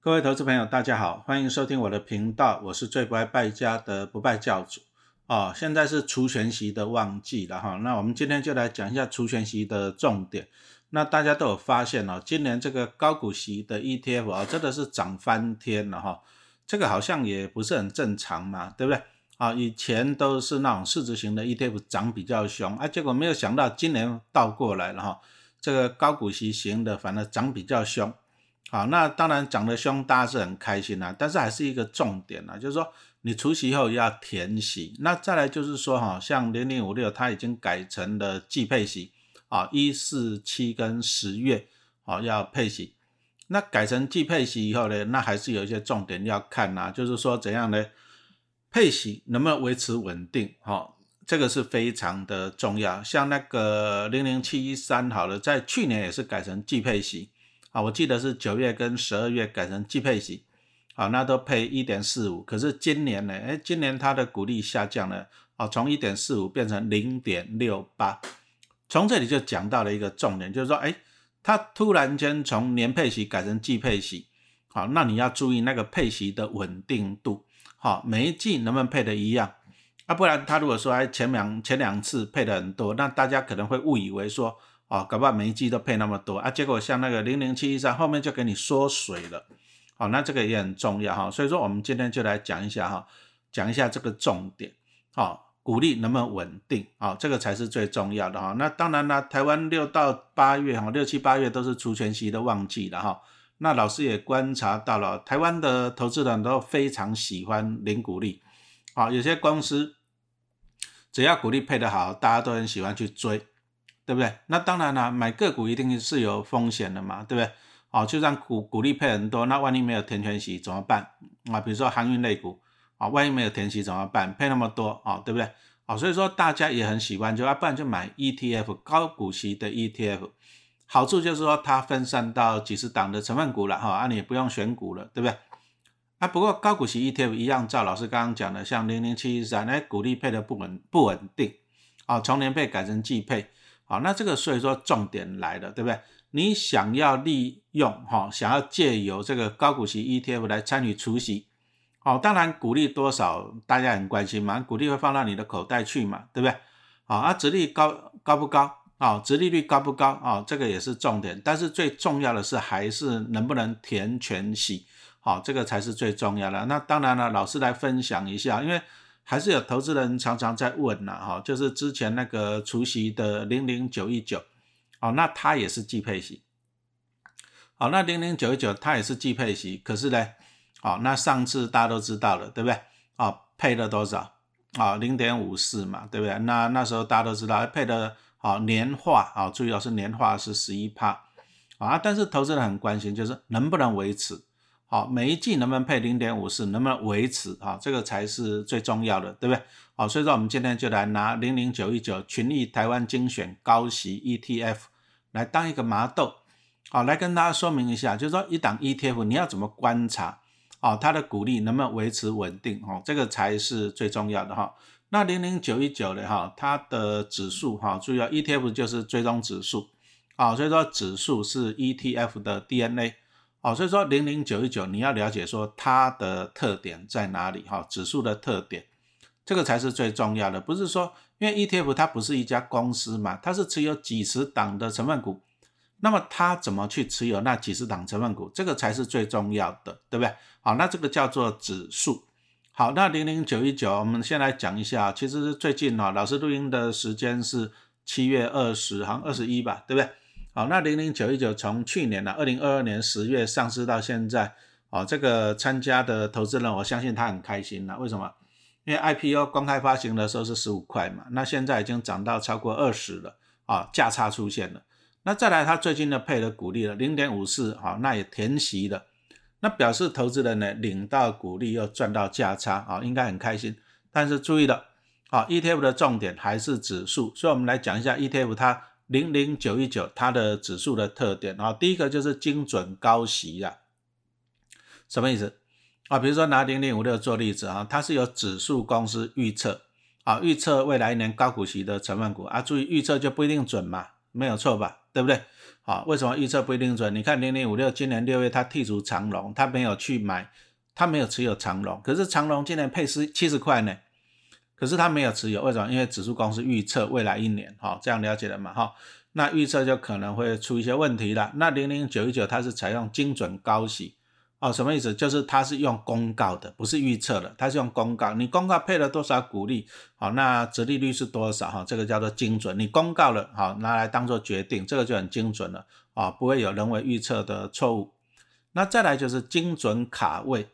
各位投资朋友，大家好，欢迎收听我的频道，我是最不爱败家的不败教主哦。现在是除权息的旺季了哈，那我们今天就来讲一下除权息的重点。那大家都有发现哦，今年这个高股息的 ETF 啊，真的是涨翻天了哈。这个好像也不是很正常嘛，对不对？啊，以前都是那种市值型的 ETF 涨比较凶啊，结果没有想到今年倒过来了哈，这个高股息型的反而涨比较凶。好，那当然涨得凶，大家是很开心啦。但是还是一个重点啦，就是说你除息后要填息。那再来就是说哈，像零零五六它已经改成了季配息啊，一四七跟十月啊要配息。那改成季配息以后呢，那还是有一些重点要看啊，就是说怎样呢？配息能不能维持稳定？哈，这个是非常的重要。像那个零零七一三好了，在去年也是改成季配息。啊，我记得是九月跟十二月改成季配息，啊，那都配一点四五。可是今年呢，哎，今年它的股利下降了，啊，从一点四五变成零点六八。从这里就讲到了一个重点，就是说，哎，它突然间从年配息改成季配息，好，那你要注意那个配息的稳定度，好，每一季能不能配的一样？啊，不然他如果说哎前两前两次配的很多，那大家可能会误以为说。哦，搞不好每一季都配那么多啊，结果像那个零零七一三后面就给你缩水了，好，那这个也很重要哈，所以说我们今天就来讲一下哈，讲一下这个重点，好，股利能不能稳定，好，这个才是最重要的哈。那当然啦，台湾六到八月哈，六七八月都是除权息的旺季了哈。那老师也观察到了，台湾的投资人都非常喜欢领股利，好，有些公司只要股利配得好，大家都很喜欢去追。对不对？那当然了，买个股一定是有风险的嘛，对不对？哦，就算股股利配很多，那万一没有填权息怎么办啊？比如说航运类股啊，万一没有填息怎么办？配那么多啊，对不对？啊，所以说大家也很喜欢，就啊，不然就买 ETF 高股息的 ETF，好处就是说它分散到几十档的成分股了哈，啊，你也不用选股了，对不对？啊，不过高股息 ETF 一样，照老师刚刚讲的，像零零七一三，那股利配的不稳不稳定啊，从年配改成季配。好，那这个所以说重点来了，对不对？你想要利用哈，想要借由这个高股息 ETF 来参与除息，好，当然股利多少大家很关心嘛，股利会放到你的口袋去嘛，对不对？好，啊，殖利高高不高？啊，殖利率高不高？啊，这个也是重点，但是最重要的是还是能不能填全息，好，这个才是最重要的。那当然了，老师来分享一下，因为。还是有投资人常常在问呐，哈，就是之前那个除夕的零零九一九，哦，那它也是季配息，好，那零零九一九它也是季配息，可是呢，好，那上次大家都知道了，对不对？啊，配了多少？啊，零点五四嘛，对不对？那那时候大家都知道，配的好年化，啊，注意哦，是年化是十一帕，啊，但是投资人很关心，就是能不能维持。好，每一季能不能配零点五四，能不能维持啊？这个才是最重要的，对不对？好，所以说我们今天就来拿零零九一九群益台湾精选高息 ETF 来当一个麻豆，好，来跟大家说明一下，就是说一档 ETF 你要怎么观察，哦，它的股利能不能维持稳定，哦，这个才是最重要的哈。那零零九一九的哈，它的指数哈，注意啊，ETF 就是追踪指数，啊，所以说指数是 ETF 的 DNA。好，所以说零零九一九你要了解说它的特点在哪里哈，指数的特点，这个才是最重要的。不是说因为 ETF 它不是一家公司嘛，它是持有几十档的成分股，那么它怎么去持有那几十档成分股，这个才是最重要的，对不对？好，那这个叫做指数。好，那零零九一九我们先来讲一下，其实最近哈，老师录音的时间是七月二十，好像二十一吧，对不对？好，那零零九一九从去年呢，二零二二年十月上市到现在，哦，这个参加的投资人，我相信他很开心了。为什么？因为 IPO 公开发行的时候是十五块嘛，那现在已经涨到超过二十了，啊，价差出现了。那再来，他最近呢配了股利了零点五四，好，那也填息了，那表示投资人呢领到股利又赚到价差，啊，应该很开心。但是注意了，啊，ETF 的重点还是指数，所以我们来讲一下 ETF 它。零零九一九，它的指数的特点啊，第一个就是精准高息啊，什么意思啊？比如说拿零零五六做例子啊，它是由指数公司预测啊，预测未来一年高股息的成分股啊，注意预测就不一定准嘛，没有错吧？对不对？啊，为什么预测不一定准？你看零零五六今年六月它剔除长龙，它没有去买，它没有持有长龙，可是长龙今年配十七十块呢，可是它没有持有，为什么？因为指数公司预测未来一年，好，这样了解了嘛？哈，那预测就可能会出一些问题了。那零零九一九它是采用精准高息。哦，什么意思？就是它是用公告的，不是预测的，它是用公告。你公告配了多少股利，好，那折利率是多少？哈，这个叫做精准。你公告了，好，拿来当做决定，这个就很精准了，啊，不会有人为预测的错误。那再来就是精准卡位，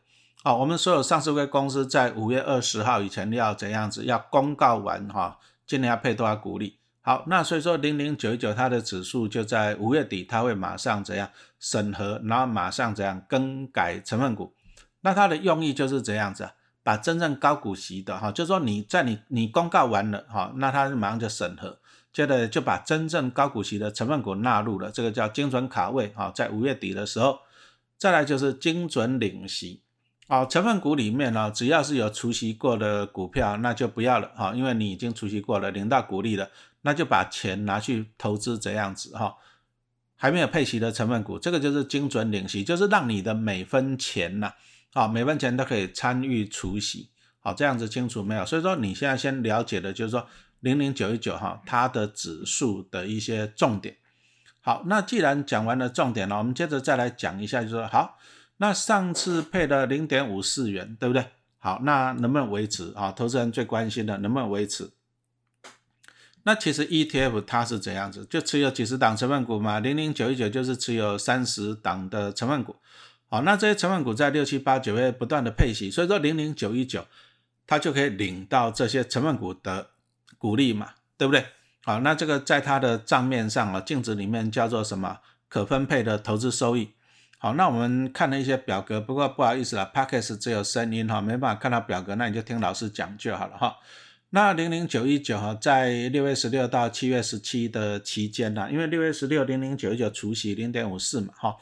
好，我们所有上市公司在五月二十号以前要怎样子？要公告完，哈，今年要配多少股利？好，那所以说零零九九它的指数就在五月底，它会马上怎样审核，然后马上怎样更改成分股。那它的用意就是这样子，把真正高股息的哈，就是说你在你你公告完了哈，那它马上就审核，接着就把真正高股息的成分股纳入了，这个叫精准卡位哈，在五月底的时候，再来就是精准领息。好，成分股里面呢，只要是有除息过的股票，那就不要了哈，因为你已经除息过了，领到股利了。那就把钱拿去投资这样子哈，还没有配息的成分股，这个就是精准领息，就是让你的每分钱呐，啊每分钱都可以参与除息，好这样子清楚没有？所以说你现在先了解的就是说零零九一九哈，它的指数的一些重点。好，那既然讲完了重点了，我们接着再来讲一下，就是说好，那上次配了零点五四元，对不对？好，那能不能维持啊？投资人最关心的能不能维持？那其实 ETF 它是怎样子？就持有几十档成分股嘛，零零九一九就是持有三十档的成分股。好，那这些成分股在六七八九月不断的配息，所以说零零九一九它就可以领到这些成分股的股利嘛，对不对？好，那这个在它的账面上啊，净值里面叫做什么？可分配的投资收益。好，那我们看了一些表格，不过不好意思了 p a c k e s 只有声音哈，没办法看到表格，那你就听老师讲就好了哈。那零零九一九哈，在六月十六到七月十七的期间呢，因为六月十六零零九一九除息零点五四嘛，哈，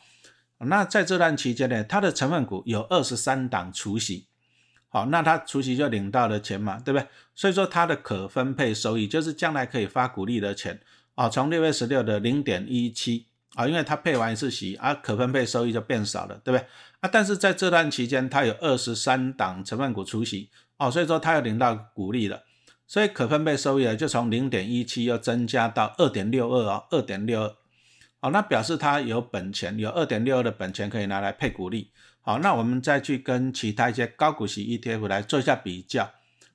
那在这段期间呢，它的成分股有二十三档除息，好，那它除息就领到了钱嘛，对不对？所以说它的可分配收益就是将来可以发股利的钱啊，从六月十六的零点一七啊，因为它配完一次息啊，可分配收益就变少了，对不对？啊，但是在这段期间，它有二十三档成分股除息哦，所以说它有领到股利了。所以可分配收益呢，就从零点一七又增加到二点六二哦，二点六二，好，那表示它有本钱，有二点六二的本钱可以拿来配股利。好，那我们再去跟其他一些高股息 ETF 来做一下比较，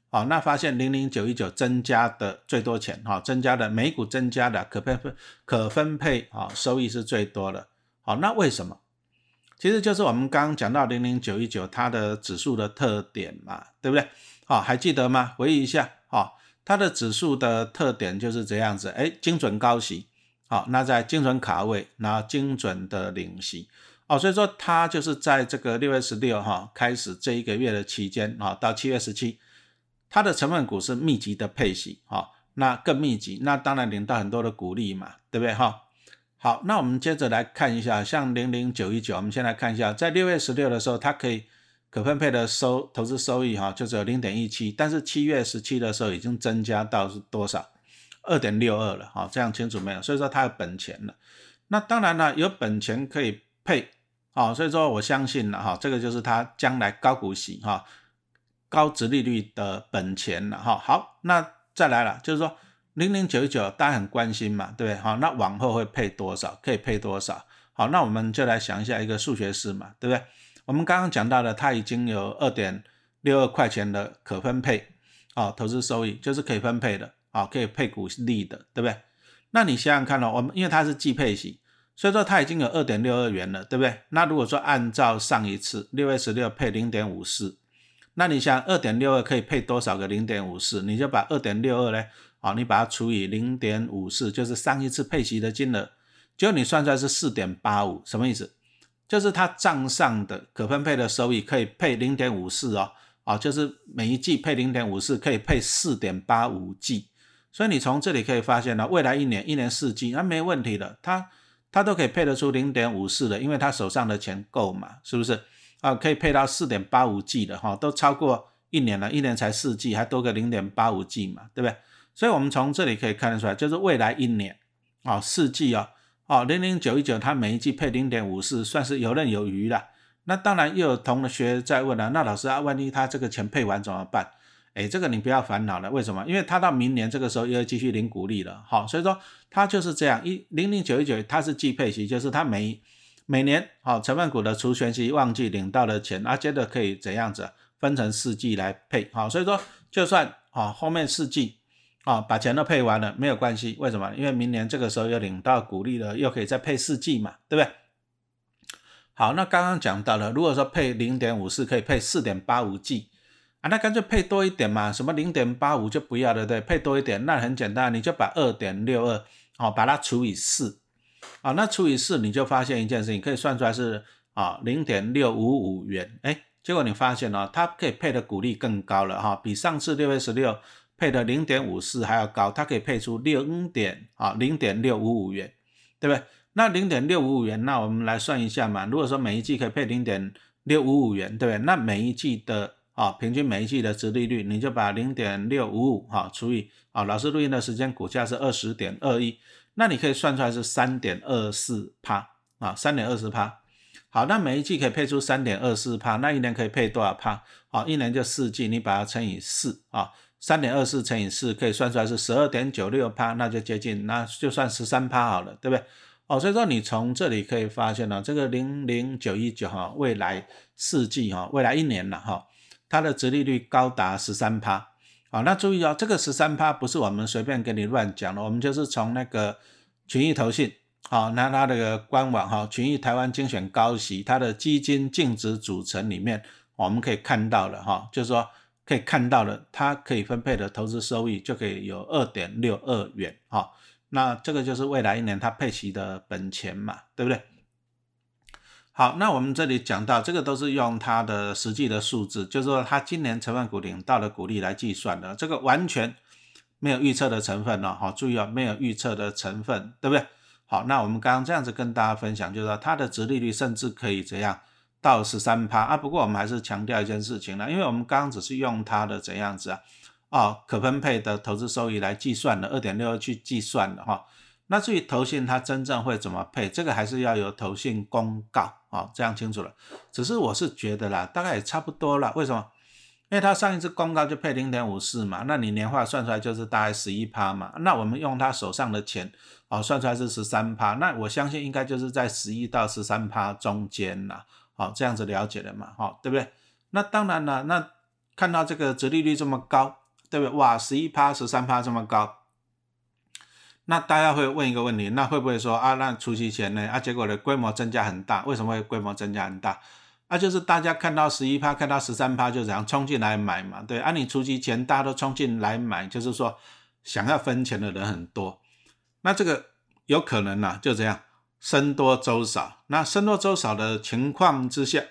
好，那发现零零九一九增加的最多钱，哈，增加的每股增加的可分配可分配啊收益是最多的。好，那为什么？其实就是我们刚刚讲到零零九一九它的指数的特点嘛，对不对？好，还记得吗？回忆一下。好，它的指数的特点就是这样子，哎，精准高息，好，那在精准卡位，然后精准的领息，哦，所以说它就是在这个六月十六号开始这一个月的期间，啊，到七月十七，它的成分股是密集的配息，哈，那更密集，那当然领到很多的股利嘛，对不对哈？好，那我们接着来看一下，像零零九一九，我们先来看一下，在六月十六的时候，它可以。可分配的收投资收益哈，就只有零点一七，但是七月十七的时候已经增加到是多少？二点六二了哈，这样清楚没有？所以说它有本钱了。那当然了，有本钱可以配啊，所以说我相信了哈，这个就是它将来高股息哈、高值利率的本钱了哈。好，那再来了，就是说零零九九大家很关心嘛，对不对？好，那往后会配多少？可以配多少？好，那我们就来想一下一个数学式嘛，对不对？我们刚刚讲到的，它已经有二点六二块钱的可分配，啊，投资收益就是可以分配的，啊，可以配股利的，对不对？那你想想看哦，我们因为它是季配型，所以说它已经有二点六二元了，对不对？那如果说按照上一次六月十六配零点五四，那你想二点六二可以配多少个零点五四？你就把二点六二呢，啊，你把它除以零点五四，就是上一次配息的金额，结果你算出来是四点八五，什么意思？就是它账上的可分配的收益可以配零点五四哦，啊，就是每一季配零点五四，可以配四点八五季，所以你从这里可以发现呢，未来一年一年四季那没问题的，它它都可以配得出零点五四的，因为它手上的钱够嘛，是不是？啊，可以配到四点八五 G 的哈，都超过一年了，一年才四 G，，还多个零点八五 G 嘛，对不对？所以我们从这里可以看得出来，就是未来一年啊四 G 啊。哦，零零九一九它每一季配零点五四，算是游刃有余了。那当然又有同学在问了，那老师啊，万一他这个钱配完怎么办？哎，这个你不要烦恼了，为什么？因为他到明年这个时候又要继续领股利了，好，所以说它就是这样，一零零九一九它是季配息，就是它每每年好成分股的除权息旺季领到的钱，啊，接着可以怎样子分成四季来配，好，所以说就算啊后面四季啊把钱都配完了没有关系，为什么？因为明年这个时候又领到股利了，又可以再配四季嘛，对不对？好，那刚刚讲到了，如果说配零点五四可以配四点八五 G。啊，那干脆配多一点嘛，什么零点八五就不要了，对配多一点，那很简单，你就把二点六二，哦，把它除以四，啊，那除以四，你就发现一件事情，可以算出来是啊零点六五五元，哎，结果你发现哦，它可以配的股利更高了哈，比上次六月十六配的零点五四还要高，它可以配出零点啊零点六五五元，对不对？那零点六五五元，那我们来算一下嘛，如果说每一季可以配零点六五五元，对不对？那每一季的啊，平均每一季的值利率，你就把零点六五五哈除以啊，老师录音的时间股价是二十点二一，那你可以算出来是三点二四帕啊，三点二四帕。好，那每一季可以配出三点二四帕，那一年可以配多少帕？好，一年就四季，你把它乘以四啊，三点二四乘以四可以算出来是十二点九六帕，那就接近，那就算十三帕好了，对不对？哦，所以说你从这里可以发现呢，这个零零九一九哈，未来四季哈，未来一年了哈。它的殖利率高达十三趴，好，那注意哦，这个十三趴不是我们随便给你乱讲的，我们就是从那个群益投信，好，那它的官网哈，群益台湾精选高息，它的基金净值组成里面，我们可以看到了哈，就是说可以看到了，它可以分配的投资收益就可以有二点六二元，哈，那这个就是未来一年它配息的本钱嘛，对不对？好，那我们这里讲到这个都是用它的实际的数字，就是说它今年成分股领到的股利来计算的，这个完全没有预测的成分了。好，注意啊，没有预测的成分，对不对？好，那我们刚刚这样子跟大家分享，就是说它的值利率甚至可以怎样到十三趴啊。不过我们还是强调一件事情呢，因为我们刚刚只是用它的怎样子啊，啊可分配的投资收益来计算的二点六去计算的哈。那至于投信它真正会怎么配，这个还是要由投信公告啊，这样清楚了。只是我是觉得啦，大概也差不多了。为什么？因为它上一次公告就配零点五四嘛，那你年化算出来就是大概十一趴嘛。那我们用他手上的钱哦，算出来是十三趴，那我相信应该就是在十一到十三趴中间啦。好，这样子了解了嘛？好，对不对？那当然了，那看到这个折利率这么高，对不对？哇，十一趴、十三趴这么高。那大家会问一个问题，那会不会说啊，那除夕前呢？啊，结果的规模增加很大，为什么会规模增加很大？啊，就是大家看到十一趴，看到十三趴就这样冲进来买嘛，对。啊，你除夕前大家都冲进来买，就是说想要分钱的人很多，那这个有可能呢，就这样生多粥少。那生多粥少的情况之下，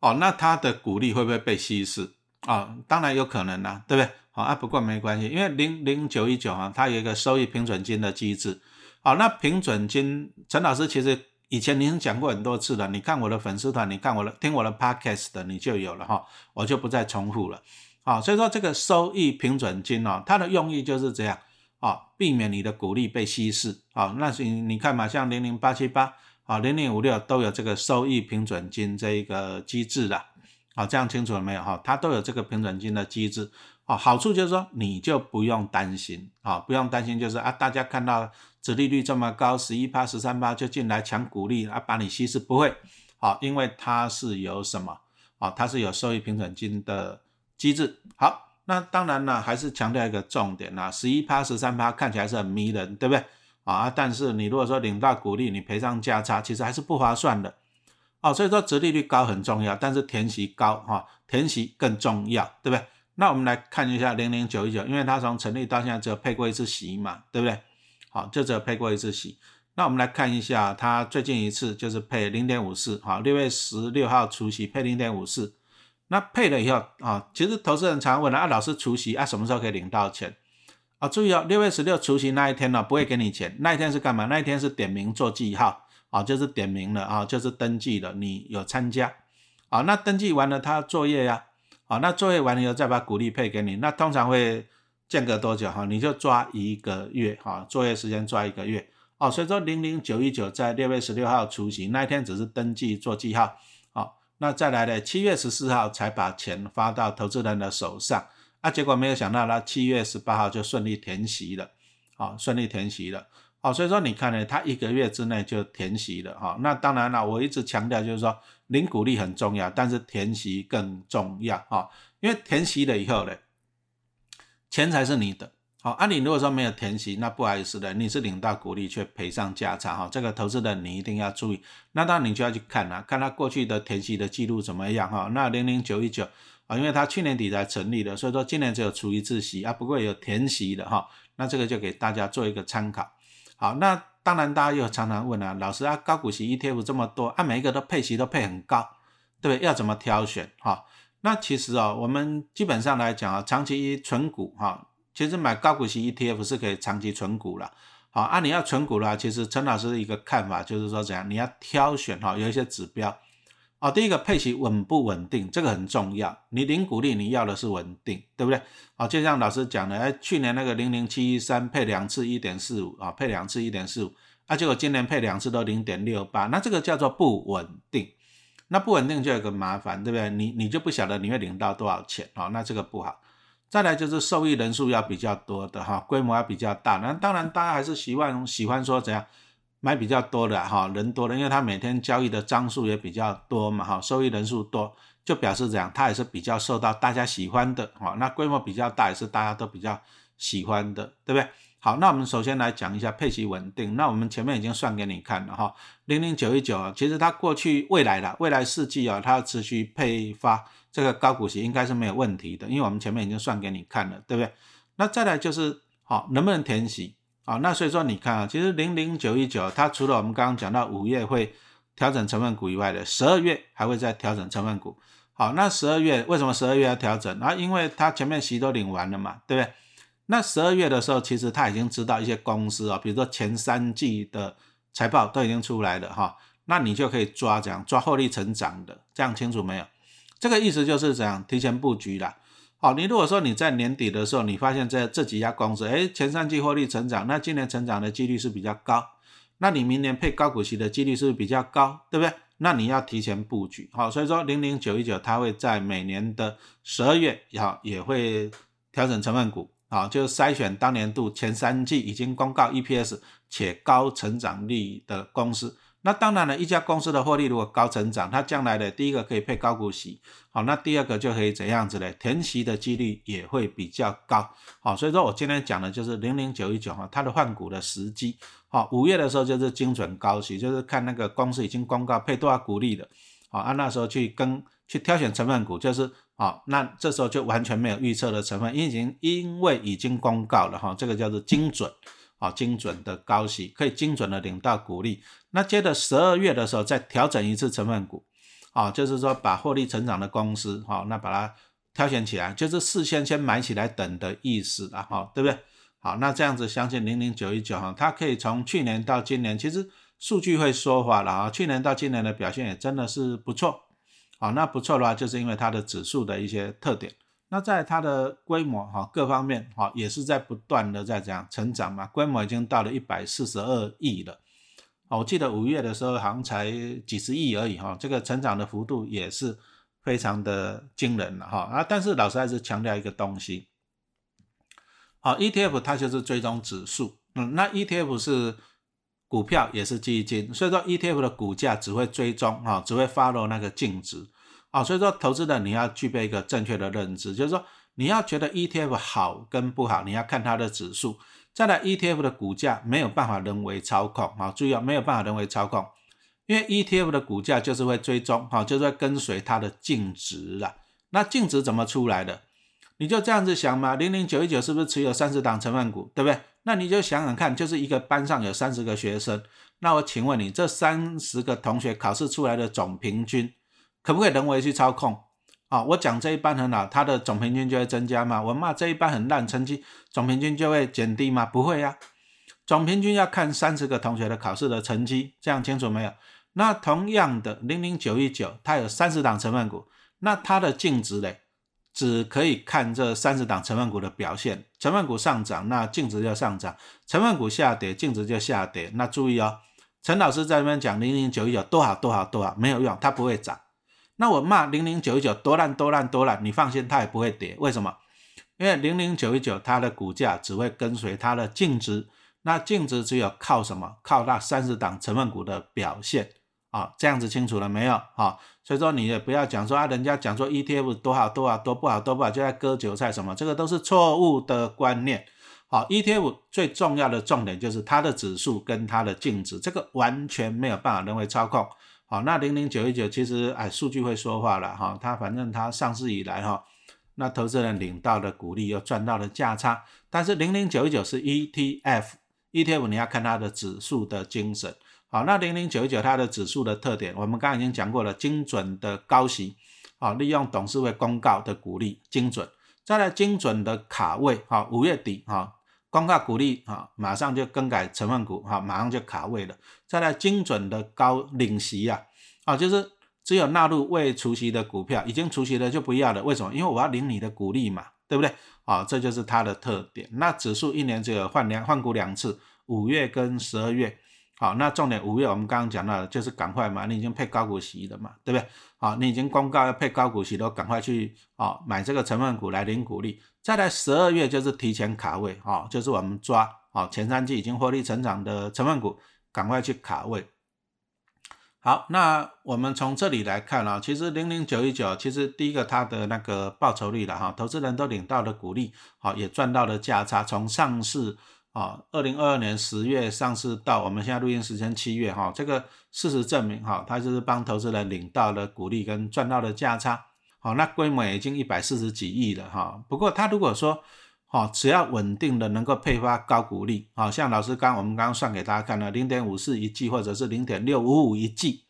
哦，那它的股利会不会被稀释？啊，当然有可能啦，对不对？好啊，不过没关系，因为零零九一九啊，它有一个收益平准金的机制。好，那平准金，陈老师其实以前您讲过很多次了，你看我的粉丝团，你看我的听我的 podcast 的，你就有了哈，我就不再重复了。好，所以说这个收益平准金哦，它的用意就是这样啊，避免你的股利被稀释。好，那是你看嘛，像零零八七八啊，零零五六都有这个收益平准金这一个机制的。好，这样清楚了没有哈？它都有这个平准金的机制。哦，好处就是说你就不用担心啊，不用担心，就是啊，大家看到殖利率这么高，十一趴、十三趴就进来抢股利啊，把你稀释不会。好，因为它是有什么？啊，它是有收益平准金的机制。好，那当然了，还是强调一个重点啦，十一趴、十三趴看起来是很迷人，对不对？啊，但是你如果说领到股利，你赔上价差，其实还是不划算的。哦，所以说殖利率高很重要，但是填息高哈，填息更重要，对不对？那我们来看一下零零九一九，因为它从成立到现在只有配过一次息嘛，对不对？好，就只有配过一次息。那我们来看一下它最近一次就是配零点五四，好，六月十六号除息配零点五四。那配了以后啊，其实投资人常问了啊，老师除息啊，什么时候可以领到钱？啊，注意哦，六月十六除息那一天呢，不会给你钱，那一天是干嘛？那一天是点名做记号，啊，就是点名了啊，就是登记了，你有参加，啊，那登记完了他作业呀。好，那作业完了以后再把股利配给你，那通常会间隔多久？哈？你就抓一个月哈，作业时间抓一个月。哦，所以说零零九一九在六月十六号除息那一天只是登记做记号，好，那再来呢，七月十四号才把钱发到投资人的手上，啊，结果没有想到，他七月十八号就顺利填席了，好，顺利填席了，好，所以说你看呢，他一个月之内就填息了，哈，那当然了，我一直强调就是说，零股利很重要，但是填息更重要，哈，因为填息了以后呢，钱才是你的。好，啊，你如果说没有填息，那不好意思的，你是领到股利却赔上价差，哈，这个投资人你一定要注意。那当然你就要去看啊，看他过去的填息的记录怎么样，哈。那零零九一九啊，因为他去年底才成立的，所以说今年只有除一次息啊，不过有填息的哈。那这个就给大家做一个参考。好，那当然大家又常常问啊，老师啊，高股息 ETF 这么多啊，每一个都配息都配很高，对不对？要怎么挑选？哈，那其实哦，我们基本上来讲啊，长期存股哈。其实买高股息 ETF 是可以长期存股了，好，啊你要存股啦，其实陈老师的一个看法就是说怎样，你要挑选哈，有一些指标，哦，第一个配息稳不稳定，这个很重要，你领股利你要的是稳定，对不对？好，就像老师讲的，哎，去年那个零零七一三配两次一点四五啊，配两次一点四五，啊，结果今年配两次都零点六八，那这个叫做不稳定，那不稳定就有个麻烦，对不对？你你就不晓得你会领到多少钱，哦，那这个不好。再来就是受益人数要比较多的哈，规模要比较大。那当然，大家还是喜欢喜欢说怎样买比较多的哈，人多的，因为他每天交易的张数也比较多嘛哈，收益人数多，就表示怎样，它也是比较受到大家喜欢的哈。那规模比较大也是大家都比较喜欢的，对不对？好，那我们首先来讲一下配息稳定。那我们前面已经算给你看了哈，零零九一九啊，其实它过去未来的未来四季啊，它要持续配发。这个高股息应该是没有问题的，因为我们前面已经算给你看了，对不对？那再来就是好，能不能填息啊？那所以说你看啊，其实零零九一九它除了我们刚刚讲到五月会调整成分股以外的，十二月还会再调整成分股。好，那十二月为什么十二月要调整？啊，因为它前面息都领完了嘛，对不对？那十二月的时候，其实他已经知道一些公司啊，比如说前三季的财报都已经出来了哈，那你就可以抓这样抓获利成长的，这样清楚没有？这个意思就是怎样提前布局啦。好，你如果说你在年底的时候，你发现这这几家公司，哎，前三季获利成长，那今年成长的几率是比较高，那你明年配高股息的几率是不是比较高，对不对？那你要提前布局。好，所以说零零九一九它会在每年的十二月，好也会调整成分股，好，就筛选当年度前三季已经公告 EPS 且高成长率的公司。那当然了，一家公司的获利如果高成长，它将来的第一个可以配高股息，好，那第二个就可以怎样子嘞？填息的几率也会比较高，好，所以说我今天讲的就是零零九一九哈，它的换股的时机，好，五月的时候就是精准高息，就是看那个公司已经公告配多少股利的，好，按那时候去跟去挑选成分股，就是好，那这时候就完全没有预测的成分，因为已经因为已经公告了哈，这个叫做精准。好精准的高息，可以精准的领到股利。那接着十二月的时候再调整一次成分股，啊，就是说把获利成长的公司，好，那把它挑选起来，就是事先先买起来等的意思啊，哈，对不对？好，那这样子相信零零九一九哈，它可以从去年到今年，其实数据会说话了啊，去年到今年的表现也真的是不错。好，那不错的话，就是因为它的指数的一些特点。那在它的规模哈各方面哈也是在不断的在这样成长嘛，规模已经到了一百四十二亿了，我记得五月的时候好像才几十亿而已哈，这个成长的幅度也是非常的惊人了哈啊！但是老师还是强调一个东西，好，ETF 它就是追踪指数，嗯，那 ETF 是股票也是基金，所以说 ETF 的股价只会追踪哈，只会 follow 那个净值。啊，所以说投资的你要具备一个正确的认知，就是说你要觉得 ETF 好跟不好，你要看它的指数。再来，ETF 的股价没有办法人为操控，啊，注意啊，没有办法人为操控，因为 ETF 的股价就是会追踪，哈，就是会跟随它的净值啦。那净值怎么出来的？你就这样子想嘛，零零九一九是不是持有三十档成分股，对不对？那你就想想看，就是一个班上有三十个学生，那我请问你，这三十个同学考试出来的总平均？可不可以人为去操控？啊，我讲这一班很好，它的总平均就会增加吗？我骂这一班很烂，成绩总平均就会减低吗？不会呀，总平均要看三十个同学的考试的成绩，这样清楚没有？那同样的零零九一九，它有三十档成分股，那它的净值嘞，只可以看这三十档成分股的表现，成分股上涨，那净值就上涨；成分股下跌，净值就下跌。那注意哦，陈老师在那边讲零零九一九多好多好多好，没有用，它不会涨。那我骂零零九一九多烂多烂多烂，你放心，它也不会跌。为什么？因为零零九一九它的股价只会跟随它的净值，那净值只有靠什么？靠那三十档成分股的表现。啊，这样子清楚了没有？好，所以说你也不要讲说啊，人家讲说 ETF 多好多好多不好多不好，就在割韭菜什么，这个都是错误的观念。好，ETF 最重要的重点就是它的指数跟它的净值，这个完全没有办法人为操控。好，那零零九一九其实哎，数据会说话了哈，它反正它上市以来哈，那投资人领到的股利又赚到了价差，但是零零九一九是 ETF，ETF 你要看它的指数的精神。好，那零零九一九它的指数的特点，我们刚刚已经讲过了，精准的高息，好，利用董事会公告的股利精准，再来精准的卡位，好，五月底哈，公告鼓励啊，马上就更改成分股，哈，马上就卡位了，再来精准的高领息啊，啊，就是只有纳入未除息的股票，已经除息的就不要了，为什么？因为我要领你的股利嘛，对不对？啊，这就是它的特点。那指数一年只有换两换股两次，五月跟十二月。好，那重点五月我们刚刚讲到的就是赶快嘛，你已经配高股息了嘛，对不对？好，你已经公告要配高股息了，赶快去啊买这个成分股来领股利。再来十二月就是提前卡位，啊，就是我们抓啊前三季已经获利成长的成分股，赶快去卡位。好，那我们从这里来看啊，其实零零九一九其实第一个它的那个报酬率了哈，投资人都领到了股利，好也赚到了价差，从上市。啊，二零二二年十月上市到我们现在录音时间七月哈，这个事实证明哈，它就是帮投资人领到了股利跟赚到了价差。好，那规模已经一百四十几亿了哈。不过它如果说，好，只要稳定的能够配发高股利，好像老师刚我们刚刚算给大家看了，零点五四一季或者是零点六五五一季。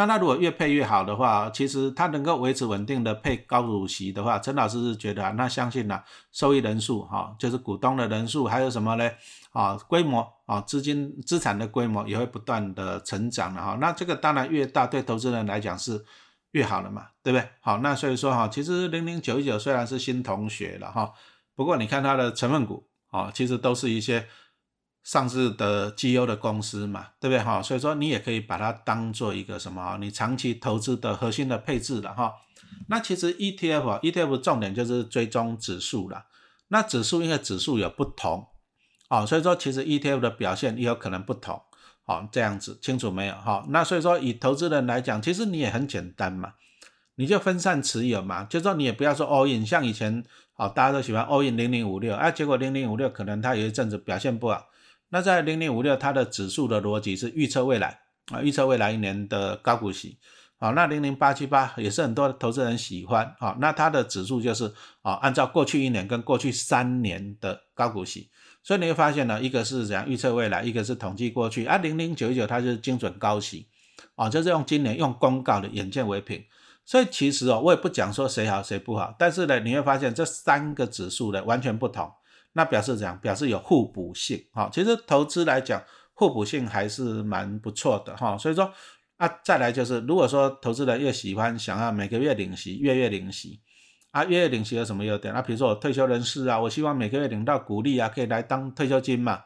那它如果越配越好的话，其实它能够维持稳定的配高股息的话，陈老师是觉得啊，那相信呢，收益人数哈，就是股东的人数，还有什么呢？啊，规模啊，资金资产的规模也会不断的成长的哈。那这个当然越大，对投资人来讲是越好的嘛，对不对？好，那所以说哈，其实零零九一九虽然是新同学了哈，不过你看它的成分股啊，其实都是一些。上市的绩优的公司嘛，对不对哈？所以说你也可以把它当做一个什么？你长期投资的核心的配置了哈。那其实 ETF，ETF 重点就是追踪指数了。那指数因为指数有不同，哦，所以说其实 ETF 的表现也有可能不同，好这样子清楚没有哈？那所以说以投资人来讲，其实你也很简单嘛，你就分散持有嘛，就说你也不要说 all in，像以前好大家都喜欢 all in 零零五六，啊，结果零零五六可能它有一阵子表现不好。那在零零五六，它的指数的逻辑是预测未来啊，预测未来一年的高股息。好，那零零八七八也是很多投资人喜欢。好，那它的指数就是啊，按照过去一年跟过去三年的高股息。所以你会发现呢，一个是怎样预测未来，一个是统计过去。啊，零零九九它就是精准高息啊，就是用今年用公告的眼见为凭。所以其实哦，我也不讲说谁好谁不好，但是呢，你会发现这三个指数呢完全不同。那表示怎样？表示有互补性，哈，其实投资来讲，互补性还是蛮不错的，哈。所以说，啊，再来就是，如果说投资人越喜欢想要每个月领息，月月领息，啊，月月领息有什么优点？啊，比如说我退休人士啊，我希望每个月领到股利啊，可以来当退休金嘛。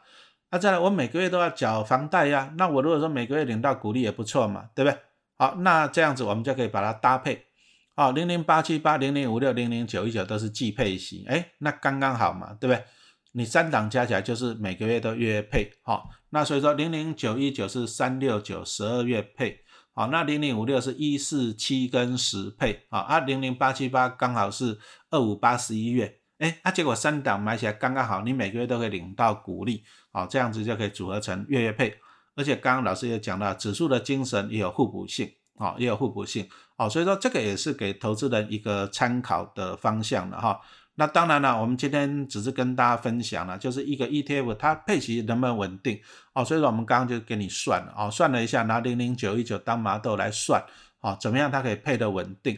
啊，再来我每个月都要缴房贷呀，那我如果说每个月领到股利也不错嘛，对不对？好，那这样子我们就可以把它搭配。好，零零八七八、零零五六、零零九一九都是季配息，哎，那刚刚好嘛，对不对？你三档加起来就是每个月都月月配，好，那所以说零零九一九是三六九十二月配，好，那零零五六是一四七跟十配，啊，啊零零八七八刚好是二五八十一月，哎，啊结果三档买起来刚刚好，你每个月都可以领到股利，好，这样子就可以组合成月月配，而且刚刚老师也讲到指数的精神也有互补性。啊，也有互补性，哦，所以说这个也是给投资人一个参考的方向的哈。那当然了，我们今天只是跟大家分享了，就是一个 ETF 它配齐能不能稳定，哦，所以说我们刚刚就给你算了，哦，算了一下，拿零零九一九当麻豆来算，哦，怎么样它可以配得稳定。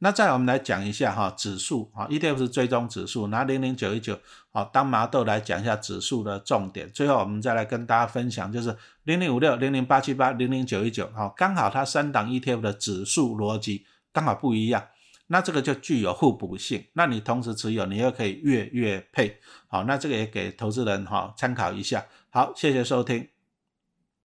那再我们来讲一下哈，指数啊，ETF 是追踪指数，拿零零九一九好当麻豆来讲一下指数的重点。最后我们再来跟大家分享，就是零零五六、零零八七八、零零九一九，好，刚好它三档 ETF 的指数逻辑刚好不一样。那这个就具有互补性。那你同时持有，你又可以月月配，好，那这个也给投资人哈参考一下。好，谢谢收听。